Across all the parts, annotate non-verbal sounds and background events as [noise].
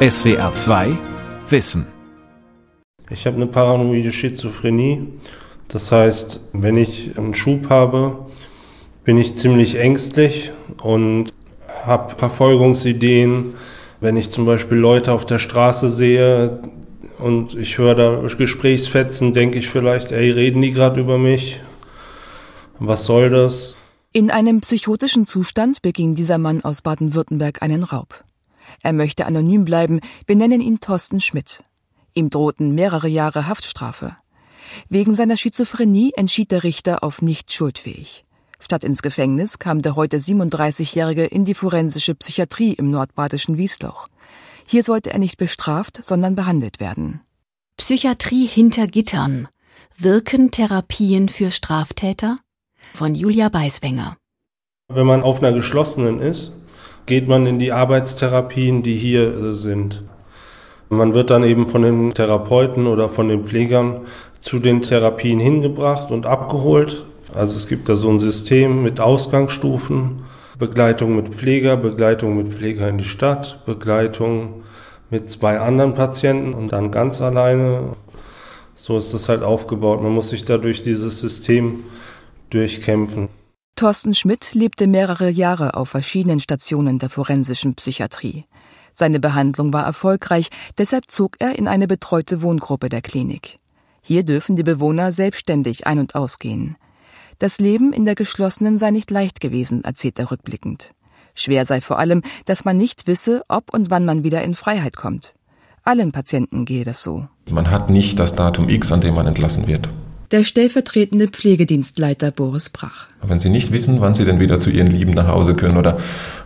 SWR 2 Wissen. Ich habe eine paranoide Schizophrenie. Das heißt, wenn ich einen Schub habe, bin ich ziemlich ängstlich und habe Verfolgungsideen. Wenn ich zum Beispiel Leute auf der Straße sehe und ich höre da Gesprächsfetzen, denke ich vielleicht, ey, reden die gerade über mich? Was soll das? In einem psychotischen Zustand beging dieser Mann aus Baden-Württemberg einen Raub. Er möchte anonym bleiben, wir nennen ihn Thorsten Schmidt. Ihm drohten mehrere Jahre Haftstrafe. Wegen seiner Schizophrenie entschied der Richter auf nicht schuldfähig. Statt ins Gefängnis kam der heute 37-Jährige in die forensische Psychiatrie im nordbadischen Wiesloch. Hier sollte er nicht bestraft, sondern behandelt werden. Psychiatrie hinter Gittern. Wirken Therapien für Straftäter? Von Julia Beiswenger. Wenn man auf einer geschlossenen ist, geht man in die Arbeitstherapien, die hier äh, sind. Man wird dann eben von den Therapeuten oder von den Pflegern zu den Therapien hingebracht und abgeholt. Also es gibt da so ein System mit Ausgangsstufen, Begleitung mit Pfleger, Begleitung mit Pfleger in die Stadt, Begleitung mit zwei anderen Patienten und dann ganz alleine. So ist das halt aufgebaut. Man muss sich da durch dieses System durchkämpfen. Thorsten Schmidt lebte mehrere Jahre auf verschiedenen Stationen der forensischen Psychiatrie. Seine Behandlung war erfolgreich, deshalb zog er in eine betreute Wohngruppe der Klinik. Hier dürfen die Bewohner selbstständig ein- und ausgehen. Das Leben in der geschlossenen sei nicht leicht gewesen, erzählt er rückblickend. Schwer sei vor allem, dass man nicht wisse, ob und wann man wieder in Freiheit kommt. Allen Patienten gehe das so. Man hat nicht das Datum X, an dem man entlassen wird. Der stellvertretende Pflegedienstleiter Boris Brach. Wenn Sie nicht wissen, wann Sie denn wieder zu Ihren Lieben nach Hause können oder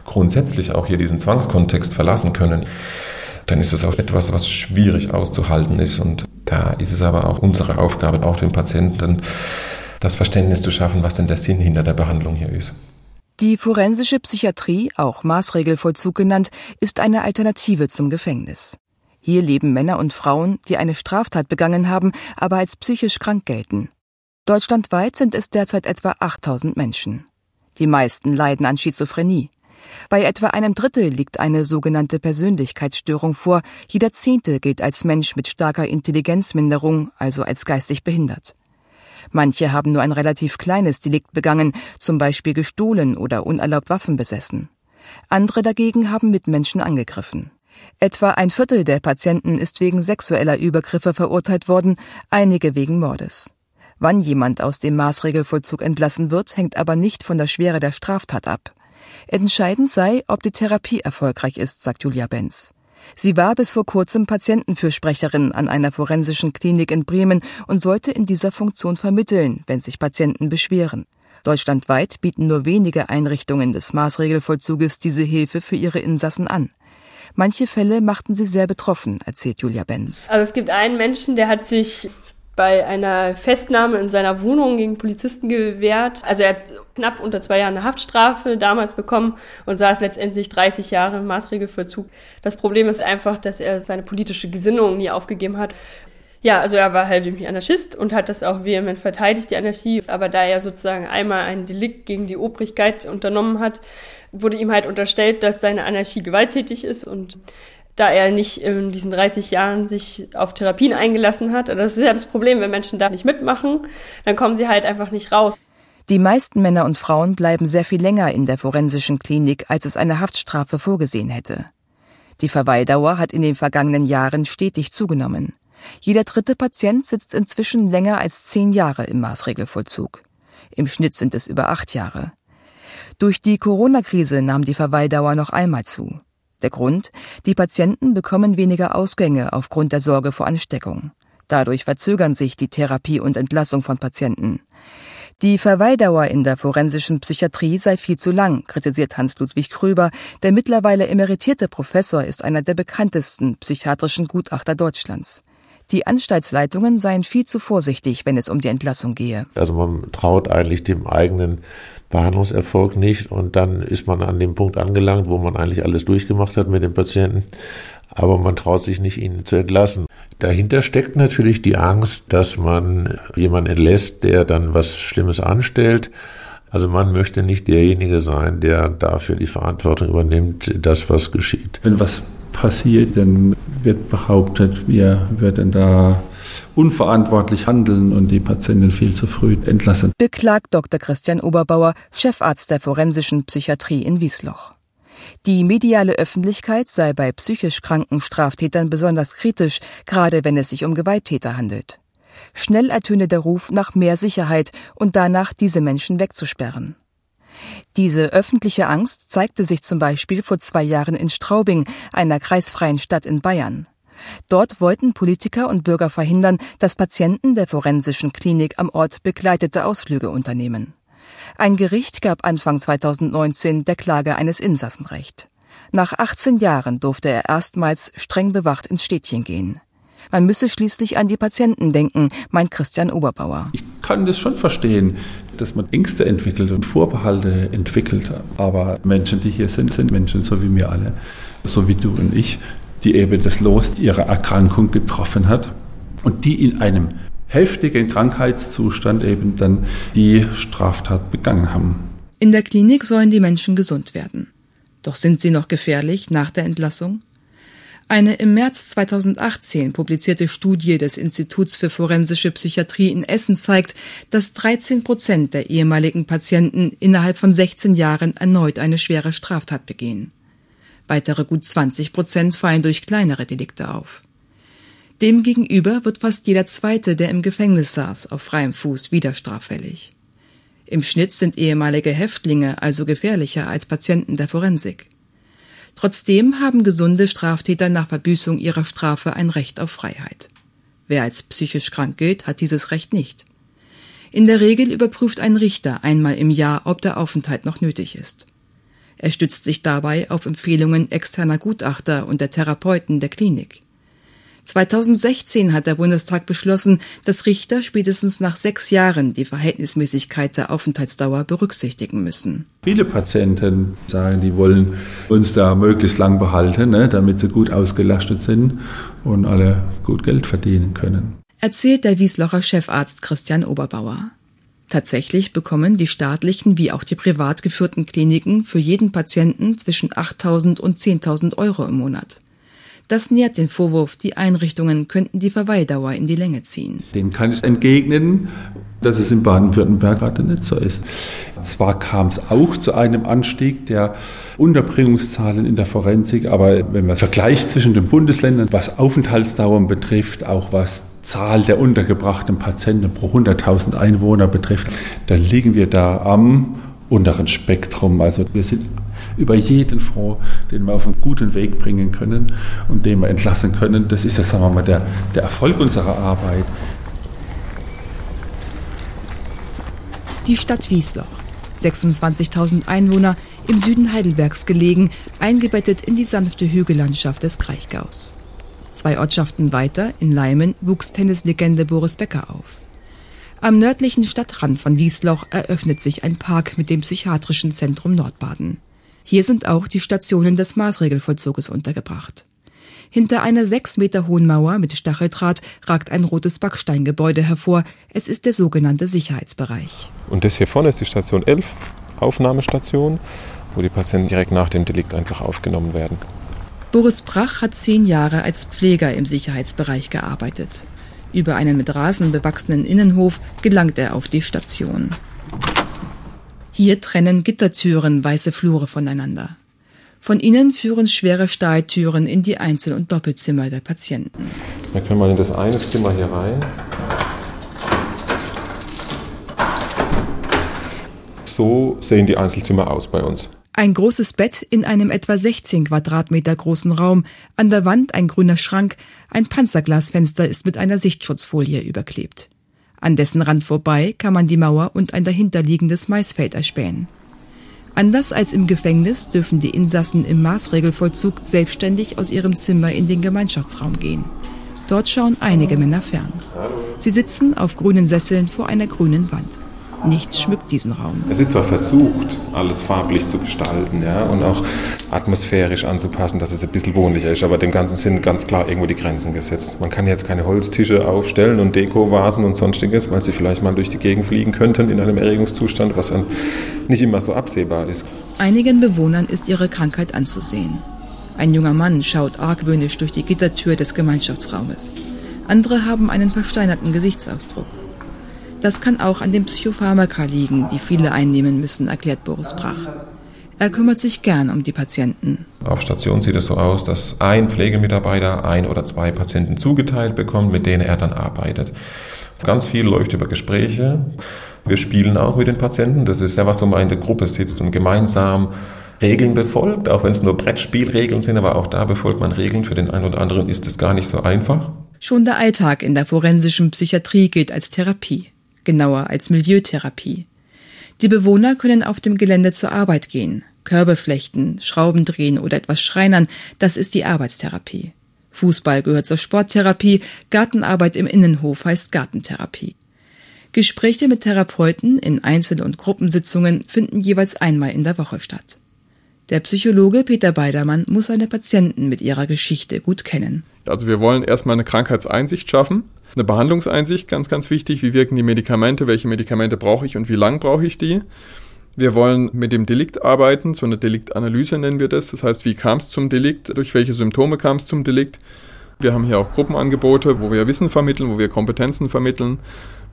grundsätzlich auch hier diesen Zwangskontext verlassen können, dann ist das auch etwas, was schwierig auszuhalten ist. Und da ist es aber auch unsere Aufgabe, auch den Patienten das Verständnis zu schaffen, was denn der Sinn hinter der Behandlung hier ist. Die forensische Psychiatrie, auch Maßregelvollzug genannt, ist eine Alternative zum Gefängnis. Hier leben Männer und Frauen, die eine Straftat begangen haben, aber als psychisch krank gelten. Deutschlandweit sind es derzeit etwa 8000 Menschen. Die meisten leiden an Schizophrenie. Bei etwa einem Drittel liegt eine sogenannte Persönlichkeitsstörung vor, jeder Zehnte gilt als Mensch mit starker Intelligenzminderung, also als geistig behindert. Manche haben nur ein relativ kleines Delikt begangen, zum Beispiel gestohlen oder unerlaubt Waffen besessen. Andere dagegen haben Mitmenschen angegriffen. Etwa ein Viertel der Patienten ist wegen sexueller Übergriffe verurteilt worden, einige wegen Mordes. Wann jemand aus dem Maßregelvollzug entlassen wird, hängt aber nicht von der Schwere der Straftat ab. Entscheidend sei, ob die Therapie erfolgreich ist, sagt Julia Benz. Sie war bis vor kurzem Patientenfürsprecherin an einer forensischen Klinik in Bremen und sollte in dieser Funktion vermitteln, wenn sich Patienten beschweren. Deutschlandweit bieten nur wenige Einrichtungen des Maßregelvollzuges diese Hilfe für ihre Insassen an. Manche Fälle machten sie sehr betroffen, erzählt Julia Benz. Also es gibt einen Menschen, der hat sich bei einer Festnahme in seiner Wohnung gegen Polizisten gewehrt. Also er hat knapp unter zwei Jahren eine Haftstrafe damals bekommen und saß letztendlich 30 Jahre im Maßregelvollzug. Das Problem ist einfach, dass er seine politische Gesinnung nie aufgegeben hat. Ja, also er war halt irgendwie Anarchist und hat das auch vehement verteidigt, die Anarchie. Aber da er sozusagen einmal ein Delikt gegen die Obrigkeit unternommen hat, wurde ihm halt unterstellt, dass seine Anarchie gewalttätig ist und da er nicht in diesen 30 Jahren sich auf Therapien eingelassen hat. Das ist ja das Problem, wenn Menschen da nicht mitmachen, dann kommen sie halt einfach nicht raus. Die meisten Männer und Frauen bleiben sehr viel länger in der forensischen Klinik, als es eine Haftstrafe vorgesehen hätte. Die Verweildauer hat in den vergangenen Jahren stetig zugenommen. Jeder dritte Patient sitzt inzwischen länger als zehn Jahre im Maßregelvollzug. Im Schnitt sind es über acht Jahre. Durch die Corona-Krise nahm die Verweildauer noch einmal zu. Der Grund? Die Patienten bekommen weniger Ausgänge aufgrund der Sorge vor Ansteckung. Dadurch verzögern sich die Therapie und Entlassung von Patienten. Die Verweildauer in der forensischen Psychiatrie sei viel zu lang, kritisiert Hans-Ludwig Kröber. Der mittlerweile emeritierte Professor ist einer der bekanntesten psychiatrischen Gutachter Deutschlands. Die Anstaltsleitungen seien viel zu vorsichtig, wenn es um die Entlassung gehe. Also man traut eigentlich dem eigenen Behandlungserfolg nicht und dann ist man an dem Punkt angelangt, wo man eigentlich alles durchgemacht hat mit dem Patienten, aber man traut sich nicht, ihn zu entlassen. Dahinter steckt natürlich die Angst, dass man jemanden entlässt, der dann was Schlimmes anstellt. Also man möchte nicht derjenige sein, der dafür die Verantwortung übernimmt, das was geschieht. Wenn was passiert, dann wird behauptet, wir würden da unverantwortlich handeln und die Patientin viel zu früh entlassen. Beklagt Dr. Christian Oberbauer, Chefarzt der forensischen Psychiatrie in Wiesloch. Die mediale Öffentlichkeit sei bei psychisch kranken Straftätern besonders kritisch, gerade wenn es sich um Gewalttäter handelt. Schnell ertöne der Ruf nach mehr Sicherheit und danach diese Menschen wegzusperren. Diese öffentliche Angst zeigte sich zum Beispiel vor zwei Jahren in Straubing, einer kreisfreien Stadt in Bayern. Dort wollten Politiker und Bürger verhindern, dass Patienten der forensischen Klinik am Ort begleitete Ausflüge unternehmen. Ein Gericht gab Anfang 2019 der Klage eines Insassen recht. Nach 18 Jahren durfte er erstmals streng bewacht ins Städtchen gehen. Man müsse schließlich an die Patienten denken, meint Christian Oberbauer. Ich kann das schon verstehen, dass man Ängste entwickelt und Vorbehalte entwickelt. Aber Menschen, die hier sind, sind Menschen so wie wir alle, so wie du und ich, die eben das Los ihrer Erkrankung getroffen hat und die in einem heftigen Krankheitszustand eben dann die Straftat begangen haben. In der Klinik sollen die Menschen gesund werden. Doch sind sie noch gefährlich nach der Entlassung? Eine im März 2018 publizierte Studie des Instituts für forensische Psychiatrie in Essen zeigt, dass 13 Prozent der ehemaligen Patienten innerhalb von 16 Jahren erneut eine schwere Straftat begehen. Weitere gut 20 Prozent fallen durch kleinere Delikte auf. Demgegenüber wird fast jeder Zweite, der im Gefängnis saß, auf freiem Fuß wieder straffällig. Im Schnitt sind ehemalige Häftlinge also gefährlicher als Patienten der Forensik. Trotzdem haben gesunde Straftäter nach Verbüßung ihrer Strafe ein Recht auf Freiheit. Wer als psychisch krank gilt, hat dieses Recht nicht. In der Regel überprüft ein Richter einmal im Jahr, ob der Aufenthalt noch nötig ist. Er stützt sich dabei auf Empfehlungen externer Gutachter und der Therapeuten der Klinik. 2016 hat der Bundestag beschlossen, dass Richter spätestens nach sechs Jahren die Verhältnismäßigkeit der Aufenthaltsdauer berücksichtigen müssen. Viele Patienten sagen, die wollen uns da möglichst lang behalten, ne, damit sie gut ausgelastet sind und alle gut Geld verdienen können. Erzählt der Wieslocher Chefarzt Christian Oberbauer. Tatsächlich bekommen die staatlichen wie auch die privat geführten Kliniken für jeden Patienten zwischen 8.000 und 10.000 Euro im Monat. Das nährt den Vorwurf, die Einrichtungen könnten die Verweildauer in die Länge ziehen. Dem kann ich entgegnen, dass es in Baden-Württemberg gerade nicht so ist. Zwar kam es auch zu einem Anstieg der Unterbringungszahlen in der Forensik, aber wenn man vergleicht zwischen den Bundesländern, was Aufenthaltsdauern betrifft, auch was Zahl der untergebrachten Patienten pro 100.000 Einwohner betrifft, dann liegen wir da am unteren Spektrum. Also wir sind über jeden froh, den wir auf einen guten Weg bringen können und den wir entlassen können. Das ist ja, sagen wir mal, der, der Erfolg unserer Arbeit. Die Stadt Wiesloch, 26.000 Einwohner, im Süden Heidelbergs gelegen, eingebettet in die sanfte Hügellandschaft des Kraichgaus. Zwei Ortschaften weiter, in Leimen, wuchs Tennislegende Boris Becker auf. Am nördlichen Stadtrand von Wiesloch eröffnet sich ein Park mit dem psychiatrischen Zentrum Nordbaden. Hier sind auch die Stationen des Maßregelvollzuges untergebracht. Hinter einer sechs Meter hohen Mauer mit Stacheldraht ragt ein rotes Backsteingebäude hervor. Es ist der sogenannte Sicherheitsbereich. Und das hier vorne ist die Station 11, Aufnahmestation, wo die Patienten direkt nach dem Delikt einfach aufgenommen werden. Boris Brach hat zehn Jahre als Pfleger im Sicherheitsbereich gearbeitet. Über einen mit Rasen bewachsenen Innenhof gelangt er auf die Station. Hier trennen Gittertüren weiße Flure voneinander. Von innen führen schwere Stahltüren in die Einzel- und Doppelzimmer der Patienten. Wir können mal in das eine Zimmer hier rein. So sehen die Einzelzimmer aus bei uns. Ein großes Bett in einem etwa 16 Quadratmeter großen Raum, an der Wand ein grüner Schrank, ein Panzerglasfenster ist mit einer Sichtschutzfolie überklebt. An dessen Rand vorbei kann man die Mauer und ein dahinterliegendes Maisfeld erspähen. Anders als im Gefängnis dürfen die Insassen im Maßregelvollzug selbstständig aus ihrem Zimmer in den Gemeinschaftsraum gehen. Dort schauen einige Männer fern. Sie sitzen auf grünen Sesseln vor einer grünen Wand. Nichts schmückt diesen Raum. Es ist zwar versucht, alles farblich zu gestalten ja, und auch atmosphärisch anzupassen, dass es ein bisschen wohnlicher ist, aber dem Ganzen sind ganz klar irgendwo die Grenzen gesetzt. Man kann jetzt keine Holztische aufstellen und Dekovasen und sonstiges, weil sie vielleicht mal durch die Gegend fliegen könnten in einem Erregungszustand, was dann nicht immer so absehbar ist. Einigen Bewohnern ist ihre Krankheit anzusehen. Ein junger Mann schaut argwöhnisch durch die Gittertür des Gemeinschaftsraumes. Andere haben einen versteinerten Gesichtsausdruck. Das kann auch an den Psychopharmaka liegen, die viele einnehmen müssen, erklärt Boris Brach. Er kümmert sich gern um die Patienten. Auf Station sieht es so aus, dass ein Pflegemitarbeiter ein oder zwei Patienten zugeteilt bekommt, mit denen er dann arbeitet. Ganz viel läuft über Gespräche. Wir spielen auch mit den Patienten. Das ist ja was, wo man in der Gruppe sitzt und gemeinsam Regeln befolgt, auch wenn es nur Brettspielregeln sind, aber auch da befolgt man Regeln. Für den einen oder anderen ist es gar nicht so einfach. Schon der Alltag in der forensischen Psychiatrie gilt als Therapie, genauer als Milieutherapie. Die Bewohner können auf dem Gelände zur Arbeit gehen, Körbe flechten, Schrauben drehen oder etwas schreinern, das ist die Arbeitstherapie. Fußball gehört zur Sporttherapie, Gartenarbeit im Innenhof heißt Gartentherapie. Gespräche mit Therapeuten in Einzel- und Gruppensitzungen finden jeweils einmal in der Woche statt. Der Psychologe Peter Beidermann muss seine Patienten mit ihrer Geschichte gut kennen. Also wir wollen erstmal eine Krankheitseinsicht schaffen, eine Behandlungseinsicht, ganz, ganz wichtig. Wie wirken die Medikamente? Welche Medikamente brauche ich und wie lang brauche ich die? Wir wollen mit dem Delikt arbeiten, so eine Deliktanalyse nennen wir das. Das heißt, wie kam es zum Delikt? Durch welche Symptome kam es zum Delikt? Wir haben hier auch Gruppenangebote, wo wir Wissen vermitteln, wo wir Kompetenzen vermitteln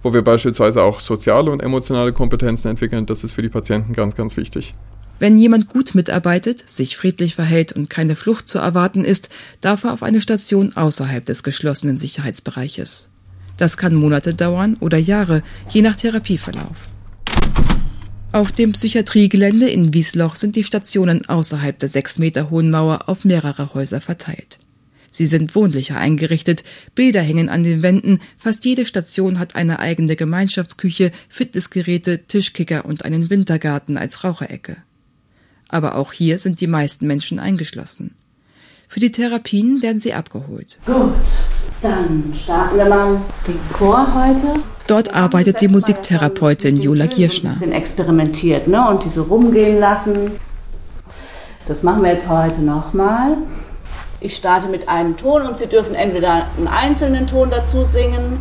wo wir beispielsweise auch soziale und emotionale Kompetenzen entwickeln. Das ist für die Patienten ganz, ganz wichtig. Wenn jemand gut mitarbeitet, sich friedlich verhält und keine Flucht zu erwarten ist, darf er auf eine Station außerhalb des geschlossenen Sicherheitsbereiches. Das kann Monate dauern oder Jahre, je nach Therapieverlauf. Auf dem Psychiatriegelände in Wiesloch sind die Stationen außerhalb der sechs Meter hohen Mauer auf mehrere Häuser verteilt. Sie sind wohnlicher eingerichtet, Bilder hängen an den Wänden, fast jede Station hat eine eigene Gemeinschaftsküche, Fitnessgeräte, Tischkicker und einen Wintergarten als Raucherecke. Aber auch hier sind die meisten Menschen eingeschlossen. Für die Therapien werden sie abgeholt. Gut, dann starten wir mal den Chor heute. Dort arbeitet die Musiktherapeutin Jola Gierschner. Ein bisschen experimentiert ne? und die so rumgehen lassen. Das machen wir jetzt heute nochmal. Ich starte mit einem Ton und Sie dürfen entweder einen einzelnen Ton dazu singen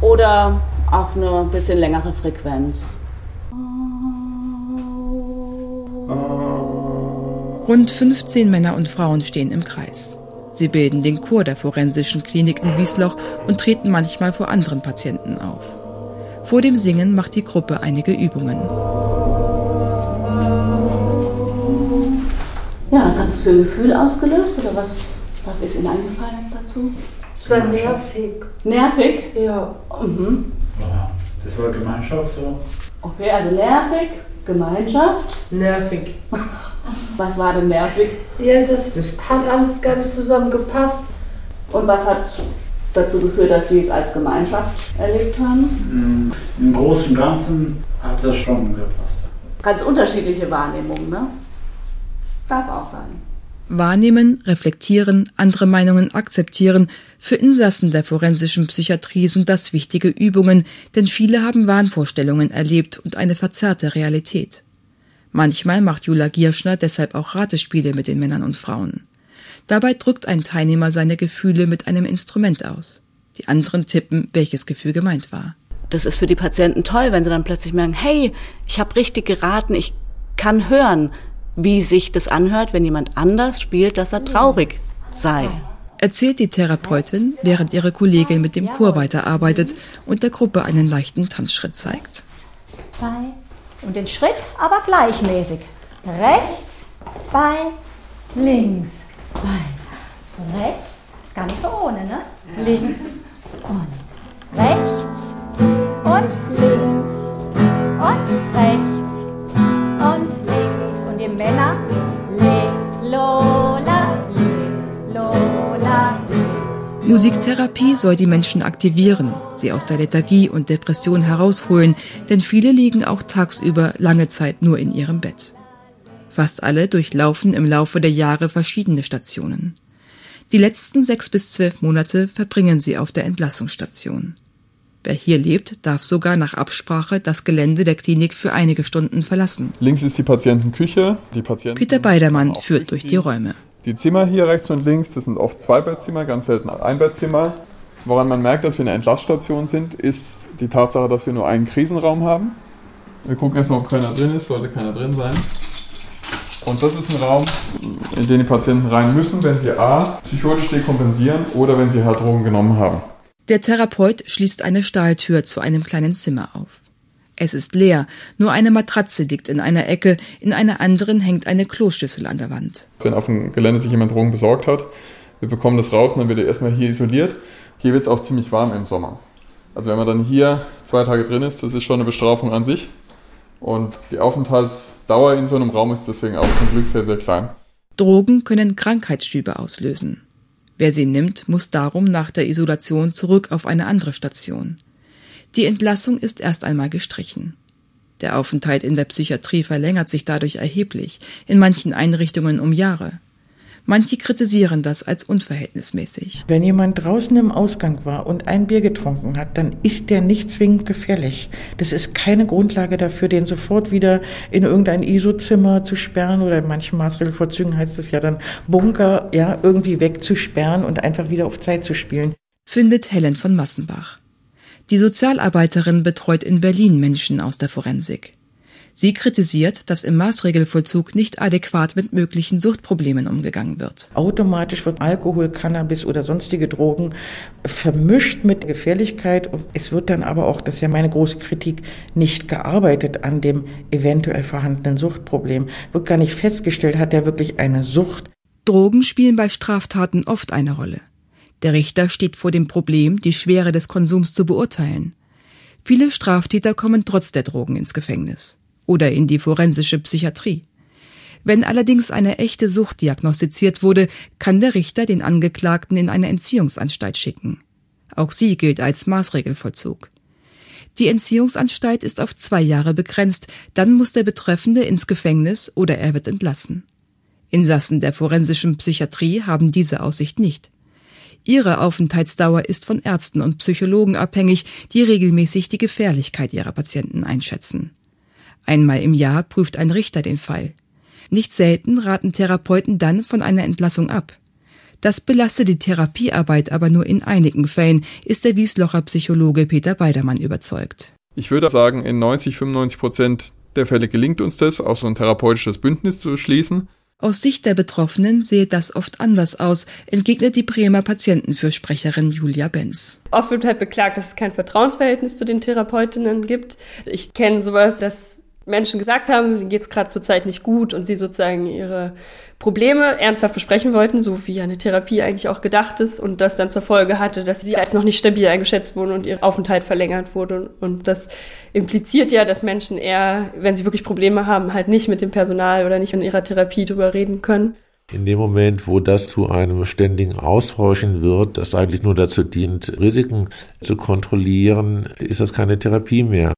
oder auch eine bisschen längere Frequenz. Rund 15 Männer und Frauen stehen im Kreis. Sie bilden den Chor der forensischen Klinik in Wiesloch und treten manchmal vor anderen Patienten auf. Vor dem Singen macht die Gruppe einige Übungen. Ja, was hat es für ein Gefühl ausgelöst oder was, was ist Ihnen eingefallen jetzt dazu? Es war nervig. Nervig? Ja. Mhm. Das war Gemeinschaft so. Okay, also nervig, Gemeinschaft. Nervig. [laughs] Was war denn nervig? Ja, das, das hat alles gar nicht zusammengepasst. Und was hat dazu geführt, dass Sie es als Gemeinschaft erlebt haben? Im Großen und Ganzen hat das schon gepasst. Ganz unterschiedliche Wahrnehmungen, ne? Darf auch sein. Wahrnehmen, reflektieren, andere Meinungen akzeptieren. Für Insassen der forensischen Psychiatrie sind das wichtige Übungen, denn viele haben Wahnvorstellungen erlebt und eine verzerrte Realität. Manchmal macht Jula Gierschner deshalb auch Ratespiele mit den Männern und Frauen. Dabei drückt ein Teilnehmer seine Gefühle mit einem Instrument aus. Die anderen tippen, welches Gefühl gemeint war. Das ist für die Patienten toll, wenn sie dann plötzlich merken, hey, ich habe richtig geraten, ich kann hören, wie sich das anhört, wenn jemand anders spielt, dass er traurig sei. Erzählt die Therapeutin, während ihre Kollegin mit dem Chor weiterarbeitet und der Gruppe einen leichten Tanzschritt zeigt. Bei und den Schritt aber gleichmäßig. Rechts, bei, links, bei, rechts. Ist gar nicht so ohne, ne? Links und rechts und links und rechts Musiktherapie soll die Menschen aktivieren, sie aus der Lethargie und Depression herausholen, denn viele liegen auch tagsüber lange Zeit nur in ihrem Bett. Fast alle durchlaufen im Laufe der Jahre verschiedene Stationen. Die letzten sechs bis zwölf Monate verbringen sie auf der Entlassungsstation. Wer hier lebt, darf sogar nach Absprache das Gelände der Klinik für einige Stunden verlassen. Links ist die Patientenküche. Die Patienten Peter Beidermann führt durch die Räume. Die Zimmer hier rechts und links, das sind oft Zweibettzimmer, ganz selten Einbettzimmer. Woran man merkt, dass wir eine Entlassstation sind, ist die Tatsache, dass wir nur einen Krisenraum haben. Wir gucken erstmal, ob keiner drin ist, sollte keiner drin sein. Und das ist ein Raum, in den die Patienten rein müssen, wenn sie A, psychotisch dekompensieren oder wenn sie halt Drogen genommen haben. Der Therapeut schließt eine Stahltür zu einem kleinen Zimmer auf. Es ist leer, nur eine Matratze liegt in einer Ecke, in einer anderen hängt eine Kloschüssel an der Wand. Wenn auf dem Gelände sich jemand Drogen besorgt hat, wir bekommen das raus und dann wird er erstmal hier isoliert. Hier wird es auch ziemlich warm im Sommer. Also wenn man dann hier zwei Tage drin ist, das ist schon eine Bestrafung an sich. Und die Aufenthaltsdauer in so einem Raum ist deswegen auch zum Glück sehr, sehr klein. Drogen können Krankheitsstübe auslösen. Wer sie nimmt, muss darum nach der Isolation zurück auf eine andere Station. Die Entlassung ist erst einmal gestrichen. Der Aufenthalt in der Psychiatrie verlängert sich dadurch erheblich, in manchen Einrichtungen um Jahre. Manche kritisieren das als unverhältnismäßig. Wenn jemand draußen im Ausgang war und ein Bier getrunken hat, dann ist der nicht zwingend gefährlich. Das ist keine Grundlage dafür, den sofort wieder in irgendein ISO-Zimmer zu sperren oder in manchen Maßregelvorzügen heißt es ja dann Bunker, ja, irgendwie wegzusperren und einfach wieder auf Zeit zu spielen. Findet Helen von Massenbach. Die Sozialarbeiterin betreut in Berlin Menschen aus der Forensik. Sie kritisiert, dass im Maßregelvollzug nicht adäquat mit möglichen Suchtproblemen umgegangen wird. Automatisch wird Alkohol, Cannabis oder sonstige Drogen vermischt mit Gefährlichkeit und es wird dann aber auch, das ist ja meine große Kritik, nicht gearbeitet an dem eventuell vorhandenen Suchtproblem. Wird gar nicht festgestellt, hat er wirklich eine Sucht. Drogen spielen bei Straftaten oft eine Rolle. Der Richter steht vor dem Problem, die Schwere des Konsums zu beurteilen. Viele Straftäter kommen trotz der Drogen ins Gefängnis oder in die forensische Psychiatrie. Wenn allerdings eine echte Sucht diagnostiziert wurde, kann der Richter den Angeklagten in eine Entziehungsanstalt schicken. Auch sie gilt als Maßregelvollzug. Die Entziehungsanstalt ist auf zwei Jahre begrenzt, dann muss der Betreffende ins Gefängnis oder er wird entlassen. Insassen der forensischen Psychiatrie haben diese Aussicht nicht. Ihre Aufenthaltsdauer ist von Ärzten und Psychologen abhängig, die regelmäßig die Gefährlichkeit ihrer Patienten einschätzen. Einmal im Jahr prüft ein Richter den Fall. Nicht selten raten Therapeuten dann von einer Entlassung ab. Das belastet die Therapiearbeit aber nur in einigen Fällen, ist der Wieslocher Psychologe Peter Beidermann überzeugt. Ich würde sagen, in 90, 95 Prozent der Fälle gelingt uns das, auch so ein therapeutisches Bündnis zu schließen. Aus Sicht der Betroffenen sehe das oft anders aus, entgegnet die Bremer Patientenfürsprecherin Julia Benz. Oft wird halt beklagt, dass es kein Vertrauensverhältnis zu den Therapeutinnen gibt. Ich kenne sowas, dass Menschen gesagt haben, denen geht es gerade zurzeit nicht gut und sie sozusagen ihre Probleme ernsthaft besprechen wollten, so wie eine Therapie eigentlich auch gedacht ist und das dann zur Folge hatte, dass sie als noch nicht stabil eingeschätzt wurden und ihr Aufenthalt verlängert wurde. Und das impliziert ja, dass Menschen eher, wenn sie wirklich Probleme haben, halt nicht mit dem Personal oder nicht in ihrer Therapie drüber reden können. In dem Moment, wo das zu einem ständigen Austauschen wird, das eigentlich nur dazu dient, Risiken zu kontrollieren, ist das keine Therapie mehr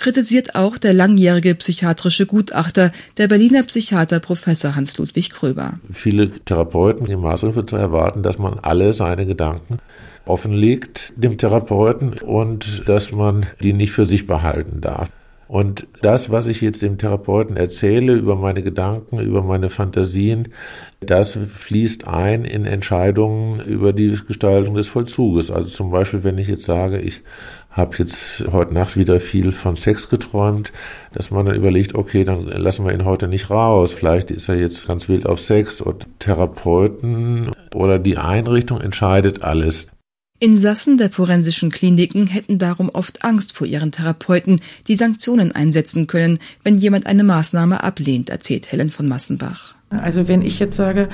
kritisiert auch der langjährige psychiatrische Gutachter, der Berliner Psychiater Professor Hans-Ludwig Kröber. Viele Therapeuten im Maßregeln zu erwarten, dass man alle seine Gedanken offenlegt dem Therapeuten und dass man die nicht für sich behalten darf. Und das, was ich jetzt dem Therapeuten erzähle über meine Gedanken, über meine Fantasien, das fließt ein in Entscheidungen über die Gestaltung des Vollzuges. Also zum Beispiel, wenn ich jetzt sage, ich habe jetzt heute Nacht wieder viel von Sex geträumt, dass man dann überlegt, okay, dann lassen wir ihn heute nicht raus. Vielleicht ist er jetzt ganz wild auf Sex und Therapeuten oder die Einrichtung entscheidet alles. Insassen der forensischen Kliniken hätten darum oft Angst vor ihren Therapeuten, die Sanktionen einsetzen können, wenn jemand eine Maßnahme ablehnt, erzählt Helen von Massenbach. Also wenn ich jetzt sage,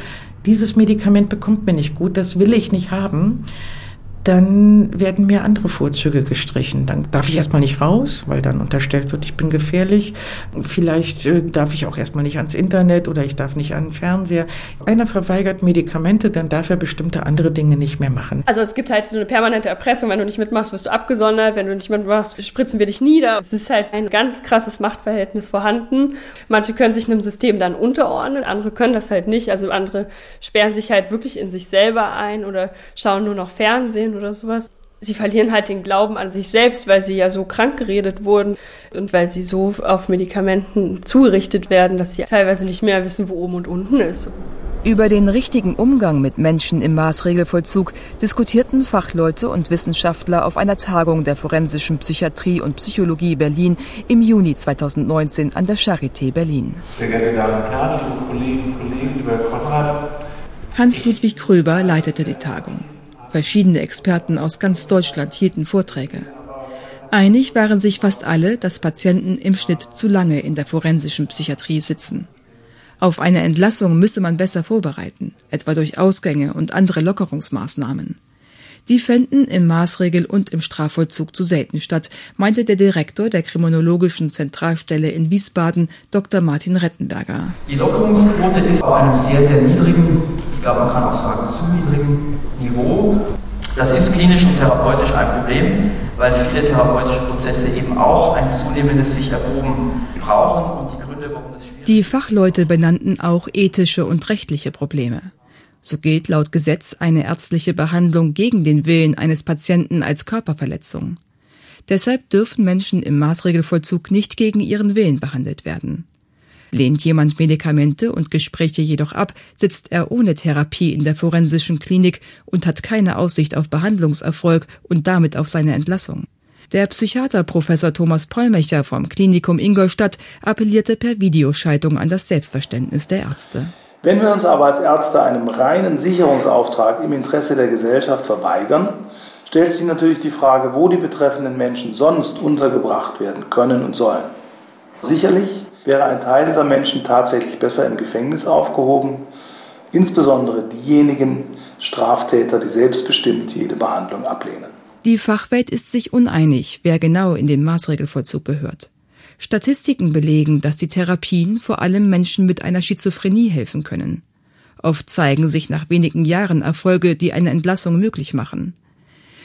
dieses Medikament bekommt mir nicht gut, das will ich nicht haben, dann werden mir andere Vorzüge gestrichen. Dann darf ich erstmal nicht raus, weil dann unterstellt wird, ich bin gefährlich. Vielleicht äh, darf ich auch erstmal nicht ans Internet oder ich darf nicht an den Fernseher. Einer verweigert Medikamente, dann darf er bestimmte andere Dinge nicht mehr machen. Also es gibt halt so eine permanente Erpressung. Wenn du nicht mitmachst, wirst du abgesondert. Wenn du nicht mitmachst, spritzen wir dich nieder. Es ist halt ein ganz krasses Machtverhältnis vorhanden. Manche können sich einem System dann unterordnen, andere können das halt nicht. Also andere sperren sich halt wirklich in sich selber ein oder schauen nur noch Fernsehen oder sowas. Sie verlieren halt den Glauben an sich selbst, weil sie ja so krank geredet wurden und weil sie so auf Medikamenten zugerichtet werden, dass sie teilweise nicht mehr wissen, wo oben und unten ist. Über den richtigen Umgang mit Menschen im Maßregelvollzug diskutierten Fachleute und Wissenschaftler auf einer Tagung der forensischen Psychiatrie und Psychologie Berlin im Juni 2019 an der Charité Berlin. Sehr geehrte Damen und Herren, liebe Kolleginnen und Kollegen, lieber Konrad. Hans-Ludwig Kröber leitete die Tagung. Verschiedene Experten aus ganz Deutschland hielten Vorträge. Einig waren sich fast alle, dass Patienten im Schnitt zu lange in der forensischen Psychiatrie sitzen. Auf eine Entlassung müsse man besser vorbereiten, etwa durch Ausgänge und andere Lockerungsmaßnahmen. Die fänden im Maßregel- und im Strafvollzug zu selten statt, meinte der Direktor der Kriminologischen Zentralstelle in Wiesbaden, Dr. Martin Rettenberger. Die Lockerungsquote ist auf einem sehr, sehr niedrigen, ich glaube, man kann auch sagen, zu niedrigen Niveau. Das ist klinisch und therapeutisch ein Problem, weil viele therapeutische Prozesse eben auch ein zunehmendes sich erproben brauchen und die Gründe, warum das die Fachleute benannten auch ethische und rechtliche Probleme. So gilt laut Gesetz eine ärztliche Behandlung gegen den Willen eines Patienten als Körperverletzung. Deshalb dürfen Menschen im Maßregelvollzug nicht gegen ihren Willen behandelt werden. Lehnt jemand Medikamente und Gespräche jedoch ab, sitzt er ohne Therapie in der forensischen Klinik und hat keine Aussicht auf Behandlungserfolg und damit auf seine Entlassung. Der Psychiater Professor Thomas Pollmecher vom Klinikum Ingolstadt appellierte per Videoschaltung an das Selbstverständnis der Ärzte. Wenn wir uns aber als Ärzte einem reinen Sicherungsauftrag im Interesse der Gesellschaft verweigern, stellt sich natürlich die Frage, wo die betreffenden Menschen sonst untergebracht werden können und sollen. Sicherlich wäre ein Teil dieser Menschen tatsächlich besser im Gefängnis aufgehoben, insbesondere diejenigen Straftäter, die selbstbestimmt jede Behandlung ablehnen. Die Fachwelt ist sich uneinig, wer genau in den Maßregelvollzug gehört. Statistiken belegen, dass die Therapien vor allem Menschen mit einer Schizophrenie helfen können. Oft zeigen sich nach wenigen Jahren Erfolge, die eine Entlassung möglich machen.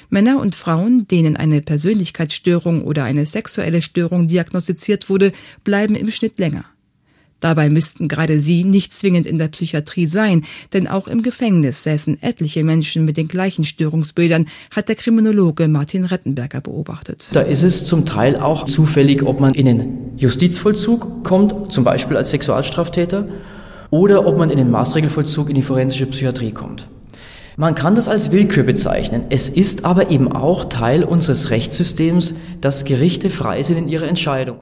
Männer und Frauen, denen eine Persönlichkeitsstörung oder eine sexuelle Störung diagnostiziert wurde, bleiben im Schnitt länger. Dabei müssten gerade sie nicht zwingend in der Psychiatrie sein, denn auch im Gefängnis säßen etliche Menschen mit den gleichen Störungsbildern, hat der Kriminologe Martin Rettenberger beobachtet. Da ist es zum Teil auch zufällig, ob man in den Justizvollzug kommt, zum Beispiel als Sexualstraftäter, oder ob man in den Maßregelvollzug in die forensische Psychiatrie kommt. Man kann das als Willkür bezeichnen. Es ist aber eben auch Teil unseres Rechtssystems, dass Gerichte frei sind in ihrer Entscheidung.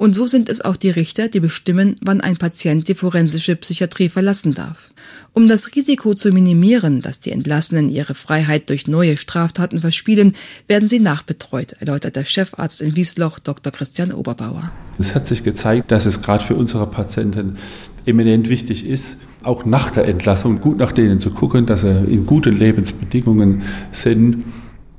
Und so sind es auch die Richter, die bestimmen, wann ein Patient die forensische Psychiatrie verlassen darf. Um das Risiko zu minimieren, dass die Entlassenen ihre Freiheit durch neue Straftaten verspielen, werden sie nachbetreut, erläutert der Chefarzt in Wiesloch, Dr. Christian Oberbauer. Es hat sich gezeigt, dass es gerade für unsere Patienten eminent wichtig ist, auch nach der Entlassung gut nach denen zu gucken, dass sie in guten Lebensbedingungen sind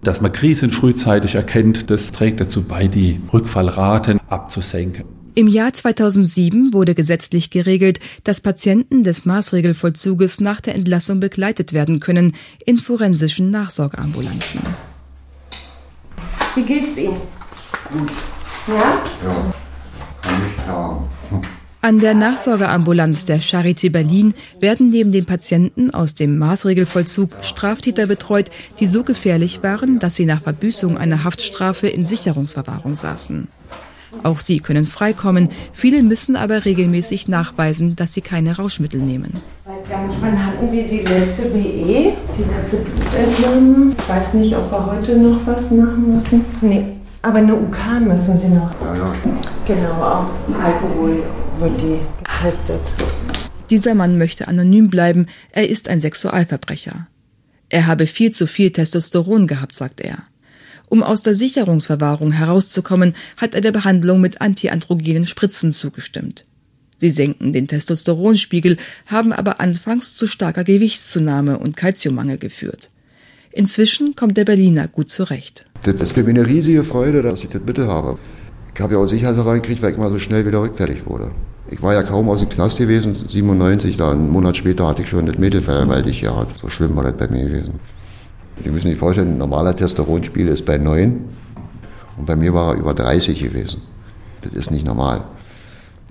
dass man Krisen frühzeitig erkennt, das trägt dazu bei, die Rückfallraten abzusenken. Im Jahr 2007 wurde gesetzlich geregelt, dass Patienten des Maßregelvollzuges nach der Entlassung begleitet werden können in forensischen Nachsorgeambulanzen. Wie geht's Ihnen? Gut. Ja? Ja, kann ich haben. An der Nachsorgeambulanz der Charité Berlin werden neben den Patienten aus dem Maßregelvollzug Straftäter betreut, die so gefährlich waren, dass sie nach Verbüßung einer Haftstrafe in Sicherungsverwahrung saßen. Auch sie können freikommen, viele müssen aber regelmäßig nachweisen, dass sie keine Rauschmittel nehmen. Ich weiß gar nicht, wann hatten wir die letzte BE, die letzte Blutentnahme? Ich weiß nicht, ob wir heute noch was machen müssen. Nee, aber eine UK müssen sie noch. Ja, ja. Genau, auf Alkohol wird die getestet. Dieser Mann möchte anonym bleiben, er ist ein Sexualverbrecher. Er habe viel zu viel Testosteron gehabt, sagt er. Um aus der Sicherungsverwahrung herauszukommen, hat er der Behandlung mit antiandrogenen Spritzen zugestimmt. Sie senken den Testosteronspiegel, haben aber anfangs zu starker Gewichtszunahme und Kalziummangel geführt. Inzwischen kommt der Berliner gut zurecht. Das ist für mich eine riesige Freude, dass ich das Mittel habe. Ich habe ja auch Sicherheitsverfahren gekriegt, weil ich mal so schnell wieder rückfällig wurde. Ich war ja kaum aus dem Knast gewesen, 97, dann einen Monat später hatte ich schon das Mädel vergewaltigt gehabt. So schlimm war das bei mir gewesen. Die müssen sich vorstellen, ein normaler Testosteronspiegel ist bei 9 und bei mir war er über 30 gewesen. Das ist nicht normal.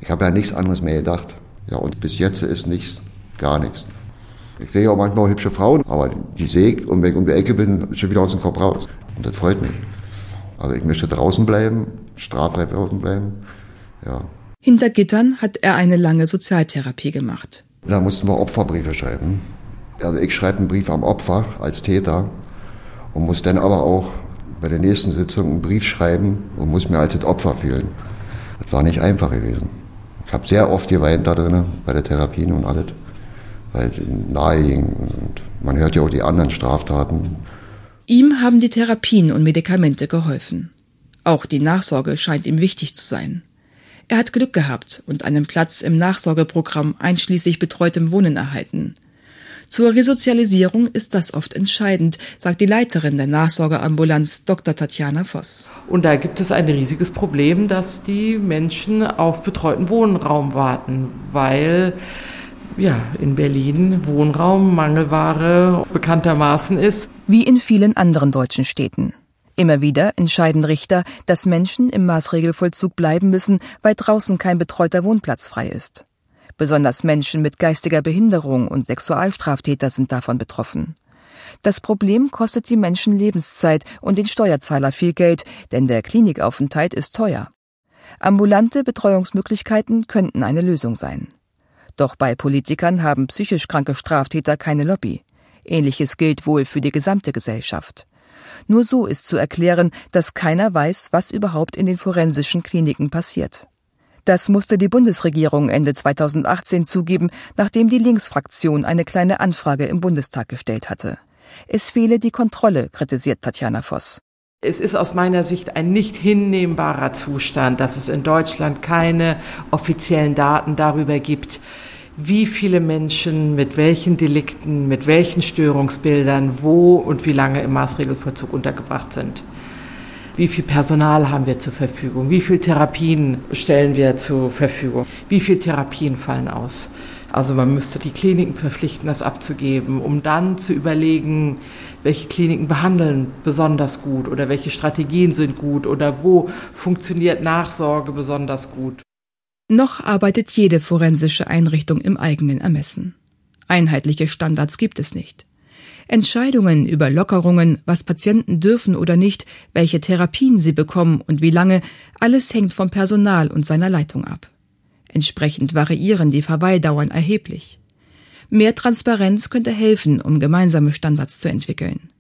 Ich habe ja nichts anderes mehr gedacht. Ja, und bis jetzt ist nichts, gar nichts. Ich sehe auch manchmal hübsche Frauen, aber die sehe ich und wenn ich um die Ecke bin, ist schon wieder aus dem Kopf raus. Und das freut mich. Also ich möchte draußen bleiben, straffrei draußen bleiben. Ja. Hinter Gittern hat er eine lange Sozialtherapie gemacht. Da mussten wir Opferbriefe schreiben. Also ich schreibe einen Brief am Opfer als Täter und muss dann aber auch bei der nächsten Sitzung einen Brief schreiben und muss mir als das Opfer fühlen. Das war nicht einfach gewesen. Ich habe sehr oft geweint da drin, bei der Therapien und alles, weil es nahe ging. Und man hört ja auch die anderen Straftaten. Ihm haben die Therapien und Medikamente geholfen. Auch die Nachsorge scheint ihm wichtig zu sein. Er hat Glück gehabt und einen Platz im Nachsorgeprogramm einschließlich betreutem Wohnen erhalten. Zur Resozialisierung ist das oft entscheidend, sagt die Leiterin der Nachsorgeambulanz Dr. Tatjana Voss. Und da gibt es ein riesiges Problem, dass die Menschen auf betreuten Wohnraum warten, weil ja, in Berlin Wohnraum Mangelware bekanntermaßen ist. Wie in vielen anderen deutschen Städten. Immer wieder entscheiden Richter, dass Menschen im Maßregelvollzug bleiben müssen, weil draußen kein betreuter Wohnplatz frei ist. Besonders Menschen mit geistiger Behinderung und Sexualstraftäter sind davon betroffen. Das Problem kostet die Menschen Lebenszeit und den Steuerzahler viel Geld, denn der Klinikaufenthalt ist teuer. Ambulante Betreuungsmöglichkeiten könnten eine Lösung sein. Doch bei Politikern haben psychisch kranke Straftäter keine Lobby. Ähnliches gilt wohl für die gesamte Gesellschaft. Nur so ist zu erklären, dass keiner weiß, was überhaupt in den forensischen Kliniken passiert. Das musste die Bundesregierung Ende 2018 zugeben, nachdem die Linksfraktion eine kleine Anfrage im Bundestag gestellt hatte. Es fehle die Kontrolle, kritisiert Tatjana Voss. Es ist aus meiner Sicht ein nicht hinnehmbarer Zustand, dass es in Deutschland keine offiziellen Daten darüber gibt, wie viele Menschen mit welchen Delikten, mit welchen Störungsbildern, wo und wie lange im Maßregelvollzug untergebracht sind. Wie viel Personal haben wir zur Verfügung? Wie viele Therapien stellen wir zur Verfügung? Wie viele Therapien fallen aus? Also man müsste die Kliniken verpflichten, das abzugeben, um dann zu überlegen, welche Kliniken behandeln besonders gut oder welche Strategien sind gut oder wo funktioniert Nachsorge besonders gut. Noch arbeitet jede forensische Einrichtung im eigenen Ermessen. Einheitliche Standards gibt es nicht. Entscheidungen über Lockerungen, was Patienten dürfen oder nicht, welche Therapien sie bekommen und wie lange, alles hängt vom Personal und seiner Leitung ab. Entsprechend variieren die Verweildauern erheblich. Mehr Transparenz könnte helfen, um gemeinsame Standards zu entwickeln.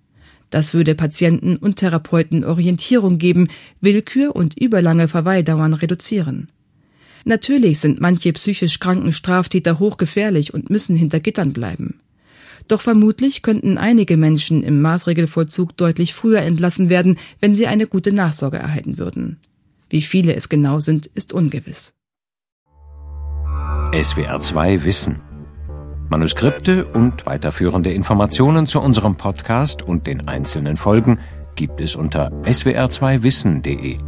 Das würde Patienten und Therapeuten Orientierung geben, Willkür und überlange Verweildauern reduzieren. Natürlich sind manche psychisch kranken Straftäter hochgefährlich und müssen hinter Gittern bleiben. Doch vermutlich könnten einige Menschen im Maßregelvollzug deutlich früher entlassen werden, wenn sie eine gute Nachsorge erhalten würden. Wie viele es genau sind, ist ungewiss. SWR 2 Wissen. Manuskripte und weiterführende Informationen zu unserem Podcast und den einzelnen Folgen gibt es unter swr2wissen.de.